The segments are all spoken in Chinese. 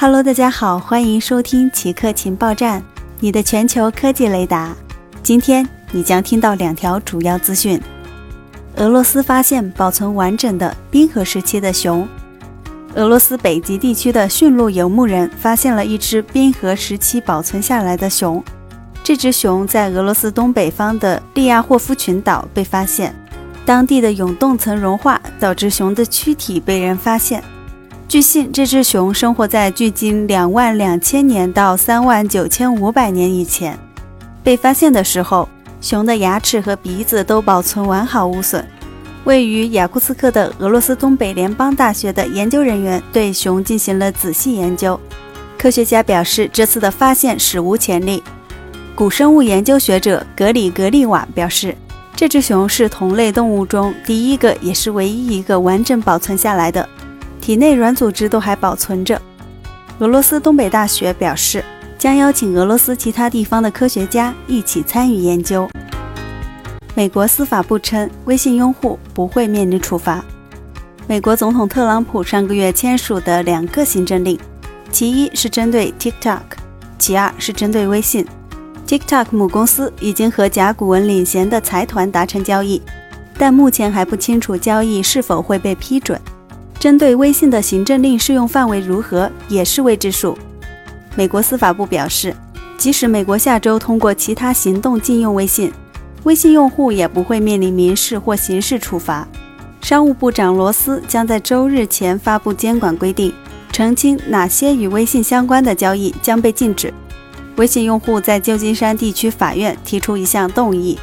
Hello，大家好，欢迎收听奇客情报站，你的全球科技雷达。今天你将听到两条主要资讯：俄罗斯发现保存完整的冰河时期的熊；俄罗斯北极地区的驯鹿游牧人发现了一只冰河时期保存下来的熊。这只熊在俄罗斯东北方的利亚霍夫群岛被发现，当地的永冻层融化导致熊的躯体被人发现。据信，这只熊生活在距今两万两千年到三万九千五百年以前。被发现的时候，熊的牙齿和鼻子都保存完好无损。位于雅库茨克的俄罗斯东北联邦大学的研究人员对熊进行了仔细研究。科学家表示，这次的发现史无前例。古生物研究学者格里格利瓦表示，这只熊是同类动物中第一个也是唯一一个完整保存下来的。体内软组织都还保存着。俄罗斯东北大学表示，将邀请俄罗斯其他地方的科学家一起参与研究。美国司法部称，微信用户不会面临处罚。美国总统特朗普上个月签署的两个行政令，其一是针对 TikTok，其二是针对微信。TikTok 母公司已经和甲骨文领衔的财团达成交易，但目前还不清楚交易是否会被批准。针对微信的行政令适用范围如何，也是未知数。美国司法部表示，即使美国下周通过其他行动禁用微信，微信用户也不会面临民事或刑事处罚。商务部长罗斯将在周日前发布监管规定，澄清哪些与微信相关的交易将被禁止。微信用户在旧金山地区法院提出一项动议。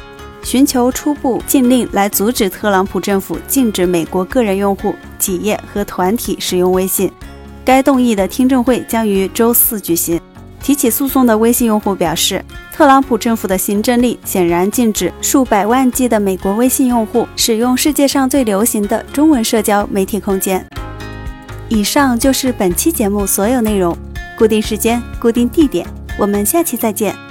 寻求初步禁令来阻止特朗普政府禁止美国个人用户、企业和团体使用微信。该动议的听证会将于周四举行。提起诉讼的微信用户表示，特朗普政府的行政令显然禁止数百万计的美国微信用户使用世界上最流行的中文社交媒体空间。以上就是本期节目所有内容。固定时间，固定地点，我们下期再见。